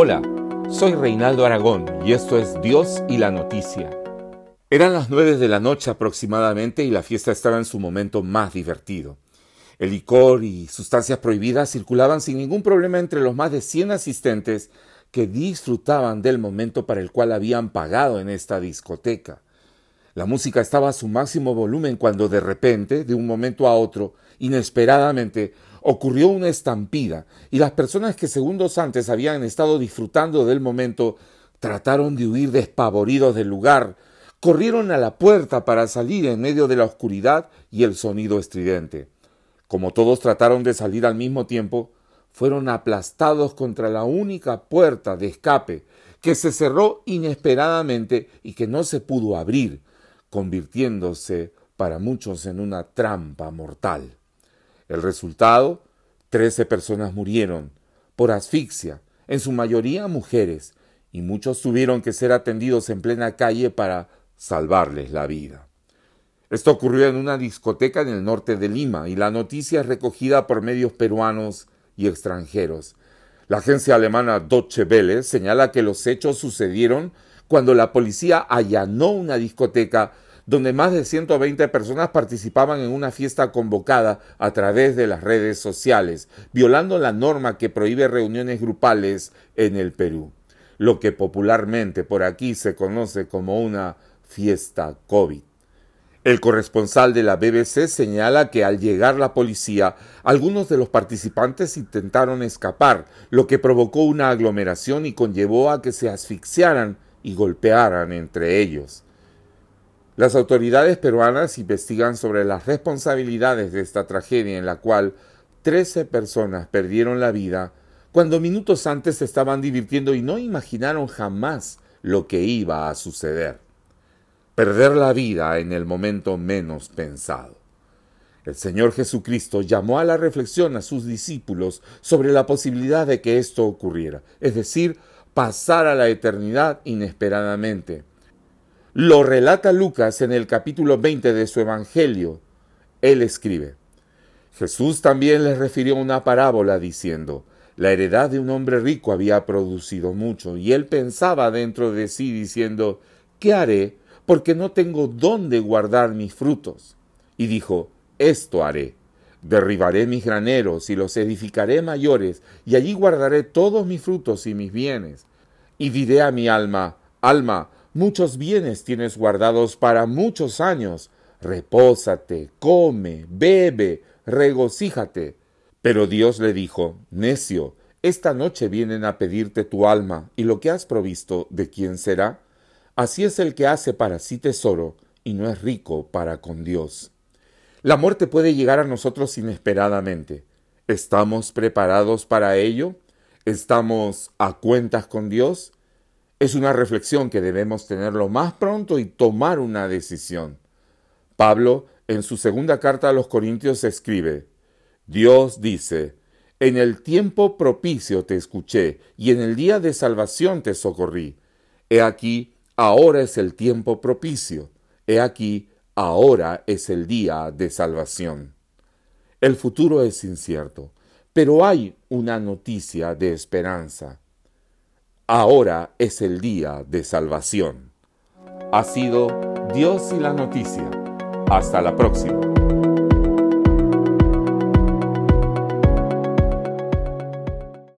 Hola, soy Reinaldo Aragón y esto es Dios y la Noticia. Eran las nueve de la noche aproximadamente y la fiesta estaba en su momento más divertido. El licor y sustancias prohibidas circulaban sin ningún problema entre los más de 100 asistentes que disfrutaban del momento para el cual habían pagado en esta discoteca. La música estaba a su máximo volumen cuando de repente, de un momento a otro, inesperadamente, ocurrió una estampida y las personas que segundos antes habían estado disfrutando del momento trataron de huir despavoridos del lugar, corrieron a la puerta para salir en medio de la oscuridad y el sonido estridente. Como todos trataron de salir al mismo tiempo, fueron aplastados contra la única puerta de escape que se cerró inesperadamente y que no se pudo abrir, convirtiéndose para muchos en una trampa mortal. El resultado, trece personas murieron por asfixia, en su mayoría mujeres, y muchos tuvieron que ser atendidos en plena calle para salvarles la vida. Esto ocurrió en una discoteca en el norte de Lima y la noticia es recogida por medios peruanos y extranjeros. La agencia alemana Deutsche Welle señala que los hechos sucedieron cuando la policía allanó una discoteca donde más de 120 personas participaban en una fiesta convocada a través de las redes sociales, violando la norma que prohíbe reuniones grupales en el Perú, lo que popularmente por aquí se conoce como una fiesta COVID. El corresponsal de la BBC señala que al llegar la policía, algunos de los participantes intentaron escapar, lo que provocó una aglomeración y conllevó a que se asfixiaran y golpearan entre ellos. Las autoridades peruanas investigan sobre las responsabilidades de esta tragedia en la cual 13 personas perdieron la vida cuando minutos antes se estaban divirtiendo y no imaginaron jamás lo que iba a suceder perder la vida en el momento menos pensado. El Señor Jesucristo llamó a la reflexión a sus discípulos sobre la posibilidad de que esto ocurriera, es decir, pasar a la eternidad inesperadamente. Lo relata Lucas en el capítulo 20 de su Evangelio. Él escribe, Jesús también les refirió una parábola diciendo, la heredad de un hombre rico había producido mucho, y él pensaba dentro de sí diciendo, ¿qué haré? porque no tengo dónde guardar mis frutos. Y dijo, Esto haré. Derribaré mis graneros y los edificaré mayores, y allí guardaré todos mis frutos y mis bienes. Y diré a mi alma, Alma, muchos bienes tienes guardados para muchos años. Repósate, come, bebe, regocíjate. Pero Dios le dijo, Necio, esta noche vienen a pedirte tu alma, y lo que has provisto, ¿de quién será? Así es el que hace para sí tesoro y no es rico para con Dios. La muerte puede llegar a nosotros inesperadamente. ¿Estamos preparados para ello? ¿Estamos a cuentas con Dios? Es una reflexión que debemos tenerlo más pronto y tomar una decisión. Pablo, en su segunda carta a los Corintios, escribe, Dios dice, en el tiempo propicio te escuché, y en el día de salvación te socorrí. He aquí, ahora es el tiempo propicio. He aquí, ahora es el día de salvación. El futuro es incierto, pero hay una noticia de esperanza. Ahora es el día de salvación. Ha sido Dios y la noticia. Hasta la próxima.